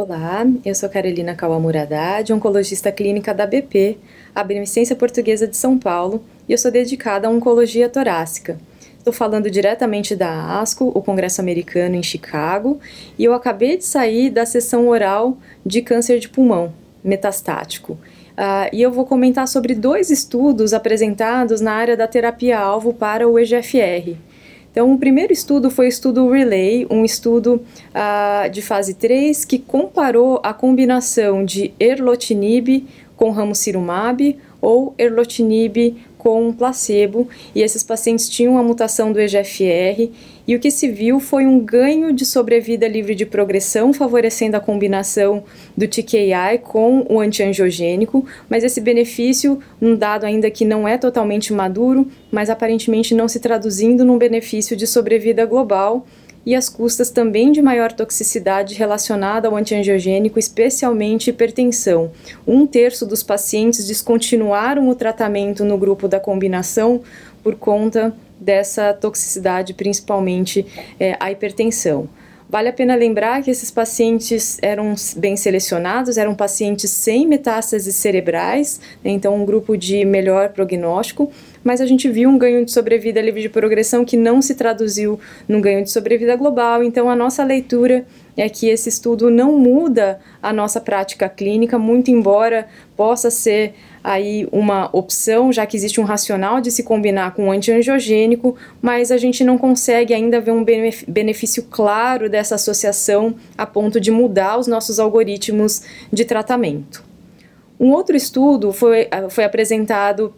Olá, eu sou Carolina Kawamura Haddad, oncologista clínica da BP, a Beneficência Portuguesa de São Paulo, e eu sou dedicada à oncologia torácica. Estou falando diretamente da ASCO, o Congresso Americano em Chicago, e eu acabei de sair da sessão oral de câncer de pulmão metastático. Uh, e eu vou comentar sobre dois estudos apresentados na área da terapia-alvo para o EGFR. Então, o primeiro estudo foi o estudo Relay, um estudo uh, de fase 3 que comparou a combinação de erlotinib com ramucirumab ou erlotinib com placebo, e esses pacientes tinham a mutação do EGFR, e o que se viu foi um ganho de sobrevida livre de progressão, favorecendo a combinação do TKI com o antiangiogênico, mas esse benefício, um dado ainda que não é totalmente maduro, mas aparentemente não se traduzindo num benefício de sobrevida global, e as custas também de maior toxicidade relacionada ao antiangiogênico, especialmente hipertensão. Um terço dos pacientes descontinuaram o tratamento no grupo da combinação por conta dessa toxicidade, principalmente é, a hipertensão. Vale a pena lembrar que esses pacientes eram bem selecionados, eram pacientes sem metástases cerebrais, né, então um grupo de melhor prognóstico, mas a gente viu um ganho de sobrevida livre de progressão que não se traduziu num ganho de sobrevida global, então a nossa leitura é que esse estudo não muda a nossa prática clínica, muito embora possa ser aí uma opção, já que existe um racional de se combinar com um antiangiogênico, mas a gente não consegue ainda ver um benefício claro dessa associação a ponto de mudar os nossos algoritmos de tratamento. Um outro estudo foi, foi apresentado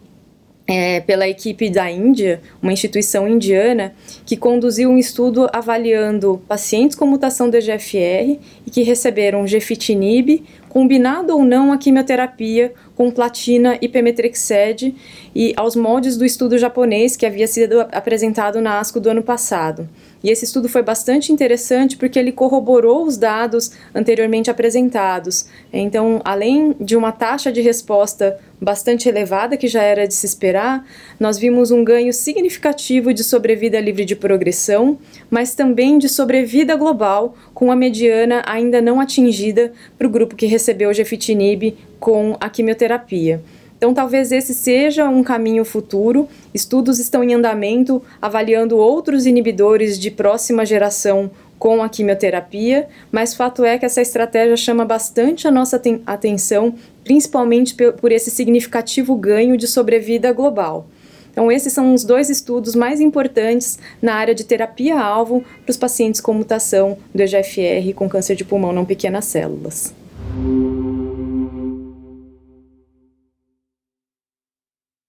é, pela equipe da Índia, uma instituição indiana, que conduziu um estudo avaliando pacientes com mutação do EGFR e que receberam gefitinib, combinado ou não a quimioterapia com platina e pemetrexed, e aos moldes do estudo japonês que havia sido apresentado na ASCO do ano passado. E esse estudo foi bastante interessante porque ele corroborou os dados anteriormente apresentados. Então, além de uma taxa de resposta bastante elevada, que já era de se esperar, nós vimos um ganho significativo de sobrevida livre de progressão, mas também de sobrevida global, com a mediana ainda não atingida para o grupo que recebeu o gefitinib com a quimioterapia. Então, talvez esse seja um caminho futuro. Estudos estão em andamento avaliando outros inibidores de próxima geração com a quimioterapia, mas fato é que essa estratégia chama bastante a nossa atenção, principalmente por esse significativo ganho de sobrevida global. Então, esses são os dois estudos mais importantes na área de terapia-alvo para os pacientes com mutação do EGFR com câncer de pulmão não pequenas células.